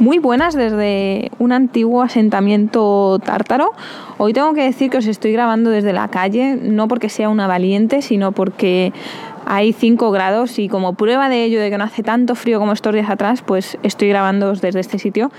Muy buenas desde un antiguo asentamiento tártaro. Hoy tengo que decir que os estoy grabando desde la calle, no porque sea una valiente, sino porque hay 5 grados y como prueba de ello, de que no hace tanto frío como estos días atrás, pues estoy grabando desde este sitio,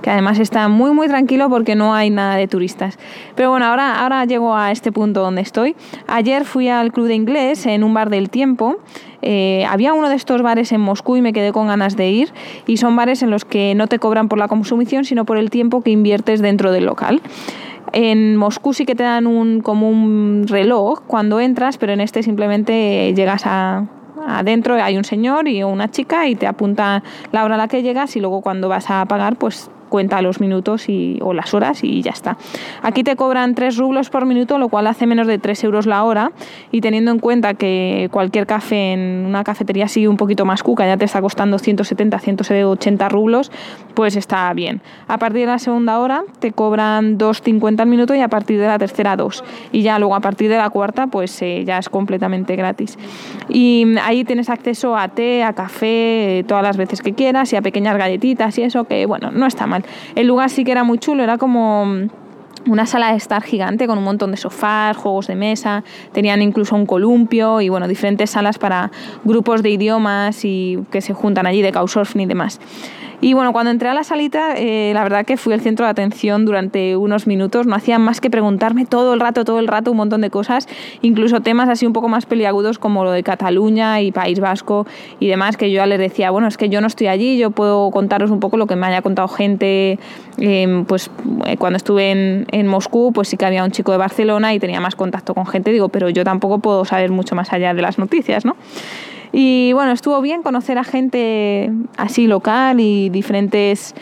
que además está muy muy tranquilo porque no hay nada de turistas. Pero bueno, ahora, ahora llego a este punto donde estoy. Ayer fui al club de inglés en un bar del tiempo eh, había uno de estos bares en Moscú y me quedé con ganas de ir y son bares en los que no te cobran por la consumición sino por el tiempo que inviertes dentro del local. En Moscú sí que te dan un, como un reloj cuando entras, pero en este simplemente llegas a, adentro, hay un señor y una chica y te apunta la hora a la que llegas y luego cuando vas a pagar pues cuenta los minutos y, o las horas y ya está. Aquí te cobran 3 rublos por minuto, lo cual hace menos de 3 euros la hora y teniendo en cuenta que cualquier café en una cafetería así un poquito más cuca ya te está costando 170, 180 rublos, pues está bien. A partir de la segunda hora te cobran 2,50 al minuto y a partir de la tercera 2. Y ya luego a partir de la cuarta pues eh, ya es completamente gratis. Y ahí tienes acceso a té, a café, eh, todas las veces que quieras y a pequeñas galletitas y eso que bueno, no está mal. El lugar sí que era muy chulo, era como una sala de estar gigante con un montón de sofás, juegos de mesa, tenían incluso un columpio y bueno, diferentes salas para grupos de idiomas y que se juntan allí de Couchsurfing y demás. Y bueno, cuando entré a la salita, eh, la verdad que fui el centro de atención durante unos minutos. No hacían más que preguntarme todo el rato, todo el rato, un montón de cosas, incluso temas así un poco más peliagudos como lo de Cataluña y País Vasco y demás, que yo les decía, bueno, es que yo no estoy allí, yo puedo contaros un poco lo que me haya contado gente, em, pues eh, cuando estuve en, en Moscú, pues sí que había un chico de Barcelona y tenía más contacto con gente, digo, pero yo tampoco puedo saber mucho más allá de las noticias, ¿no? Y bueno, estuvo bien conocer a gente así local y diferentes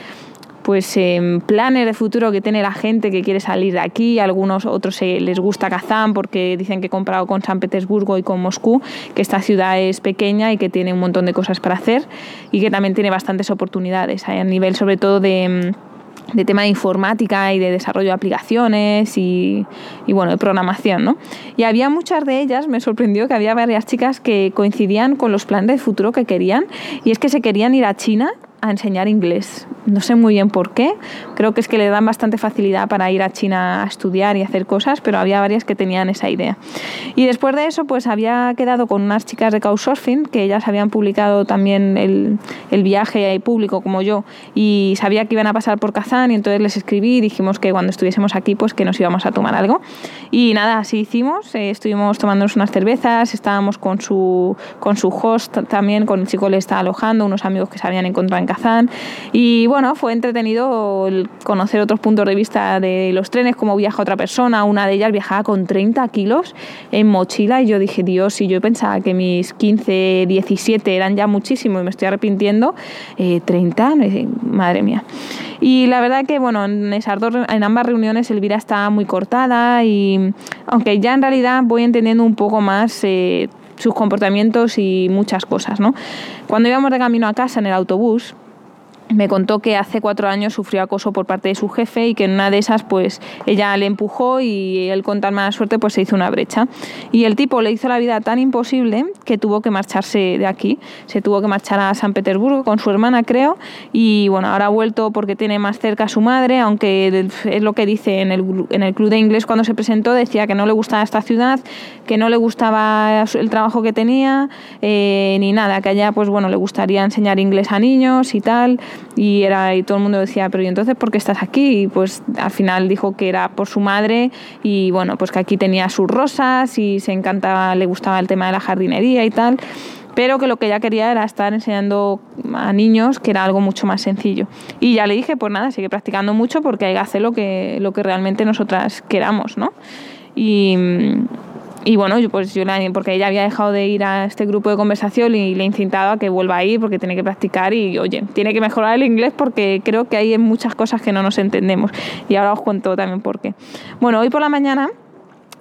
pues eh, planes de futuro que tiene la gente que quiere salir de aquí, algunos otros eh, les gusta Kazán porque dicen que he comprado con San Petersburgo y con Moscú, que esta ciudad es pequeña y que tiene un montón de cosas para hacer y que también tiene bastantes oportunidades a nivel sobre todo de de tema de informática y de desarrollo de aplicaciones y, y, bueno, de programación, ¿no? Y había muchas de ellas, me sorprendió que había varias chicas que coincidían con los planes de futuro que querían y es que se querían ir a China a enseñar inglés. No sé muy bien por qué. Creo que es que le dan bastante facilidad para ir a China a estudiar y hacer cosas, pero había varias que tenían esa idea. Y después de eso, pues había quedado con unas chicas de Couchsurfing, que ellas habían publicado también el, el viaje público como yo, y sabía que iban a pasar por Kazán, y entonces les escribí y dijimos que cuando estuviésemos aquí, pues que nos íbamos a tomar algo. Y nada, así hicimos. Eh, estuvimos tomándonos unas cervezas, estábamos con su, con su host también, con el chico le estaba alojando, unos amigos que se habían encontrado en Kazán. Y bueno, fue entretenido conocer otros puntos de vista de los trenes, cómo viaja otra persona. Una de ellas viajaba con 30 kilos en mochila y yo dije, Dios, si yo pensaba que mis 15, 17 eran ya muchísimo y me estoy arrepintiendo, 30, eh, madre mía. Y la verdad que, bueno, en, esas dos, en ambas reuniones Elvira está muy cortada y aunque ya en realidad voy entendiendo un poco más eh, sus comportamientos y muchas cosas, ¿no? Cuando íbamos de camino a casa en el autobús, me contó que hace cuatro años sufrió acoso por parte de su jefe y que en una de esas pues ella le empujó y él con tal mala suerte pues se hizo una brecha. Y el tipo le hizo la vida tan imposible que tuvo que marcharse de aquí. Se tuvo que marchar a San Petersburgo con su hermana creo y bueno ahora ha vuelto porque tiene más cerca a su madre aunque es lo que dice en el, en el club de inglés cuando se presentó decía que no le gustaba esta ciudad que no le gustaba el trabajo que tenía eh, ni nada que allá pues bueno le gustaría enseñar inglés a niños y tal y, era, y todo el mundo decía, pero ¿y entonces por qué estás aquí? Y pues al final dijo que era por su madre y bueno, pues que aquí tenía sus rosas y se encantaba, le gustaba el tema de la jardinería y tal pero que lo que ella quería era estar enseñando a niños, que era algo mucho más sencillo. Y ya le dije, pues nada, sigue practicando mucho porque hay que hacer lo que, lo que realmente nosotras queramos, ¿no? Y, y bueno, yo, pues yo porque ella había dejado de ir a este grupo de conversación y le he incitado a que vuelva a ir porque tiene que practicar y oye, tiene que mejorar el inglés porque creo que hay muchas cosas que no nos entendemos. Y ahora os cuento también por qué. Bueno, hoy por la mañana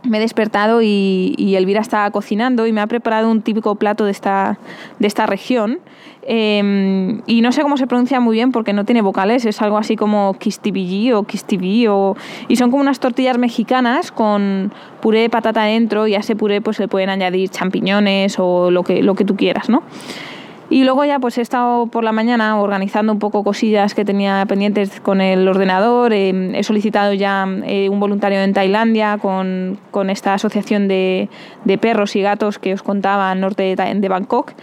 me he despertado y, Elvira estaba cocinando y me ha preparado un típico plato de esta, de esta región. Em, y no sé cómo se pronuncia muy bien porque no tiene vocales, es algo así como quistibillí o quistibí o, y son como unas tortillas mexicanas con puré de patata dentro y a ese puré pues le pueden añadir champiñones o lo que, lo que tú quieras, ¿no? Y luego ya pues he estado por la mañana organizando un poco cosillas que tenía pendientes con el ordenador. he solicitado ya eh, un voluntario en Tailandia con, con esta asociación de, de, perros y gatos que os contaba al norte de, de Bangkok.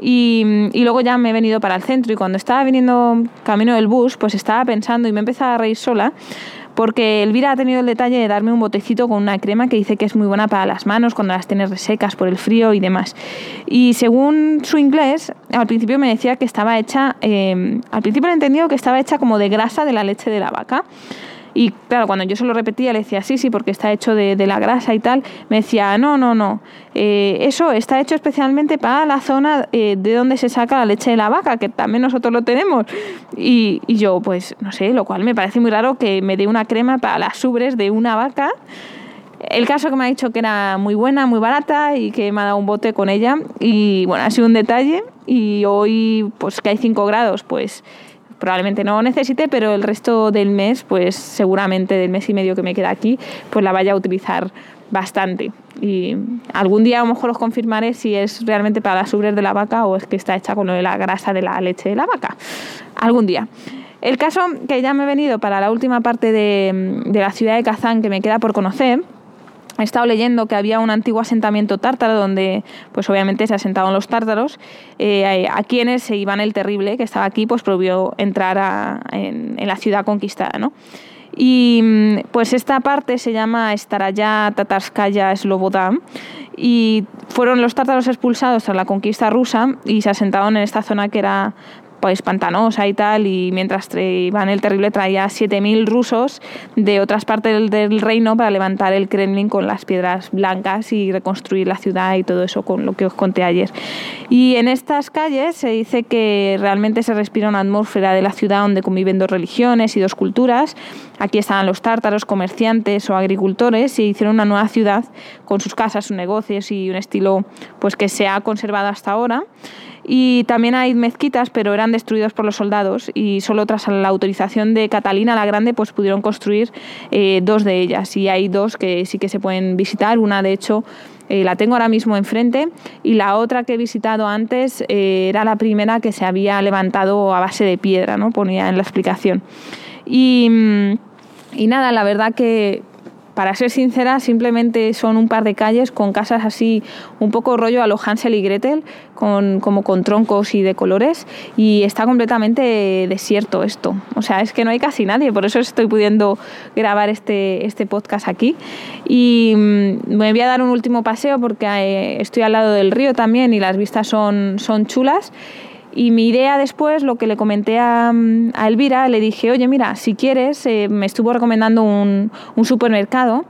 Y, y, luego ya me he venido para el centro y cuando estaba viniendo camino del bus pues estaba pensando y me empezaba a reír sola porque Elvira ha tenido el detalle de darme un botecito con una crema que dice que es muy buena para las manos cuando las tienes resecas por el frío y demás. Y según su inglés, al principio me decía que estaba hecha, eh, al principio he entendido que estaba hecha como de grasa de la leche de la vaca. Y claro, cuando yo se lo repetía, le decía, sí, sí, porque está hecho de, la grasa y tal, me decía, no, no, no, eh, eso está hecho especialmente para la zona eh, de donde se saca la leche de la vaca, que también nosotros lo tenemos. Y, y yo, pues, no sé, lo cual me parece muy raro que me dé una crema para las ubres de una vaca. El caso que me ha dicho que era muy buena, muy barata y que me ha dado un bote con ella. Y bueno, ha sido un detalle. Y hoy, pues que hay 5 grados, pues probablemente no necesite, pero el resto del mes, pues seguramente del mes y medio que me queda aquí, pues la vaya a utilizar bastante. Y algún día a lo mejor os confirmaré si es realmente para las ubres de la vaca o es que está hecha con lo de la grasa de la leche de la vaca. Algún día. El caso que ya me he venido para la última parte de, de la ciudad de Kazán que me queda por conocer, he estado leyendo que había un antiguo asentamiento tártaro donde, pues obviamente se asentaban los tártaros, eh, a quienes Iván el Terrible, que estaba aquí, pues prohibió entrar en, la ciudad conquistada, ¿no? Y mm, pues esta parte se llama Staraya Tatarskaya Sloboda y fueron los tártaros expulsados tras la conquista rusa y se asentaron en esta zona que era pues pantanosa y tal, y mientras Iván el Terrible traía 7.000 rusos de otras partes del, reino para levantar el Kremlin con las piedras blancas y reconstruir la ciudad y todo eso con lo que os conté ayer. Y en estas calles se dice que realmente se respira una atmósfera de la ciudad donde conviven dos religiones y dos culturas. Aquí estaban los tártaros, comerciantes o agricultores y hicieron una nueva ciudad con sus casas, sus negocios y un estilo pues que se ha conservado hasta ahora. Y también hay mezquitas, pero eran destruidos por los soldados y solo tras la autorización de Catalina la Grande pues pudieron construir eh, dos de ellas. Y hay dos que sí que se pueden visitar. Una, de hecho, eh, la tengo ahora mismo enfrente y la otra que he visitado antes eh, era la primera que se había levantado a base de piedra, ¿no? ponía en la explicación. Y, mm, y nada, la verdad que para ser sincera, simplemente son un par de calles con casas así, un poco rollo a lo Hansel y Gretel, con, como con troncos y de colores, y está completamente desierto esto. O sea, es que no hay casi nadie, por eso estoy pudiendo grabar este, este podcast aquí. Y mm, me voy a dar un último paseo porque eh, estoy al lado del río también y las vistas son, son chulas. Y mi idea después, lo que le comenté a, Elvira, le dije, oye, mira, si quieres, eh, me estuvo recomendando un, supermercado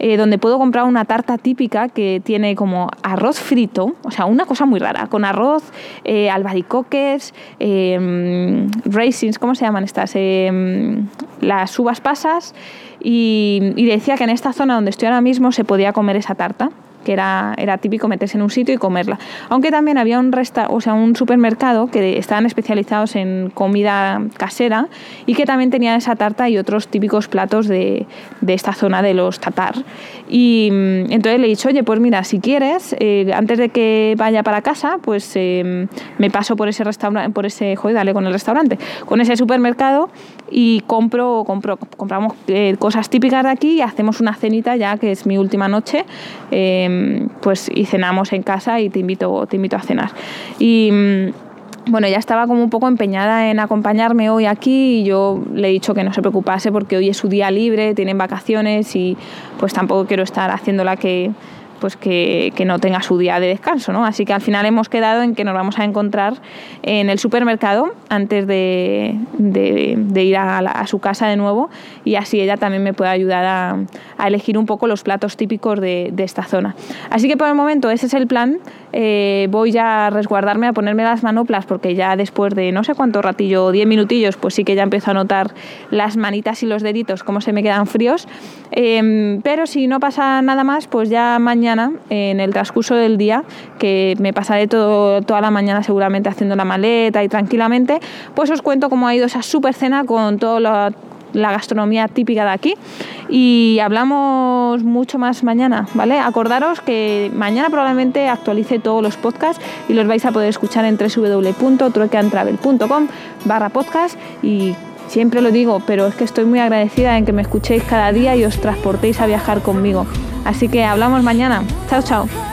eh, donde puedo comprar una tarta típica que tiene como arroz frito, o sea, una cosa muy rara, con arroz, eh, albaricoques, em, raisins, ¿cómo se llaman estas? Em, las uvas pasas. Y decía que en esta zona donde estoy ahora mismo se podía comer esa tarta que era, era típico meterse en un sitio y comerla. Aunque también había un, resta o sea, un supermercado que estaban especializados en comida casera y que también tenían esa tarta y otros típicos platos de, de esta zona de los tatar. Y mm, entonces le he dicho, oye, pues mira, si quieres, eh, antes de que vaya para casa, pues em, me paso por ese restaurante, por ese, joder, dale con el restaurante, con ese supermercado y compro, compro compramos eh, cosas típicas de aquí y hacemos una cenita ya que es mi última noche. Em, pues y cenamos en casa y te invito, te invito a cenar. Y mm, bueno, ya estaba como un poco empeñada en acompañarme hoy aquí y yo le he dicho que no se preocupase porque hoy es su día libre, tienen vacaciones y pues tampoco quiero estar haciéndola que pues que, no tenga su día de descanso, ¿no? Así que al final hemos quedado en que nos vamos a encontrar en el supermercado antes de, ir a, su casa de nuevo y así ella también me puede ayudar a, elegir un poco los platos típicos de, esta zona. Así que por el momento ese es el plan. Eh, voy ya a resguardarme, a ponerme las manoplas porque ya después de no sé cuánto ratillo, 10 minutillos, pues sí que ya empiezo a notar las manitas y los deditos como se me quedan fríos. Em, pero si no pasa nada más, pues ya mañana, en el transcurso del día, que me pasaré todo, toda la mañana seguramente haciendo la maleta y tranquilamente, pues os cuento cómo ha ido esa super cena con todo lo la gastronomía típica de aquí y hablamos mucho más mañana, ¿vale? Acordaros que mañana probablemente actualice todos los podcasts y los vais a poder escuchar en www.truecantravel.com barra podcast y siempre lo digo, pero es que estoy muy agradecida en que me escuchéis cada día y os transportéis a viajar conmigo. Así que hablamos mañana. Chao, chao.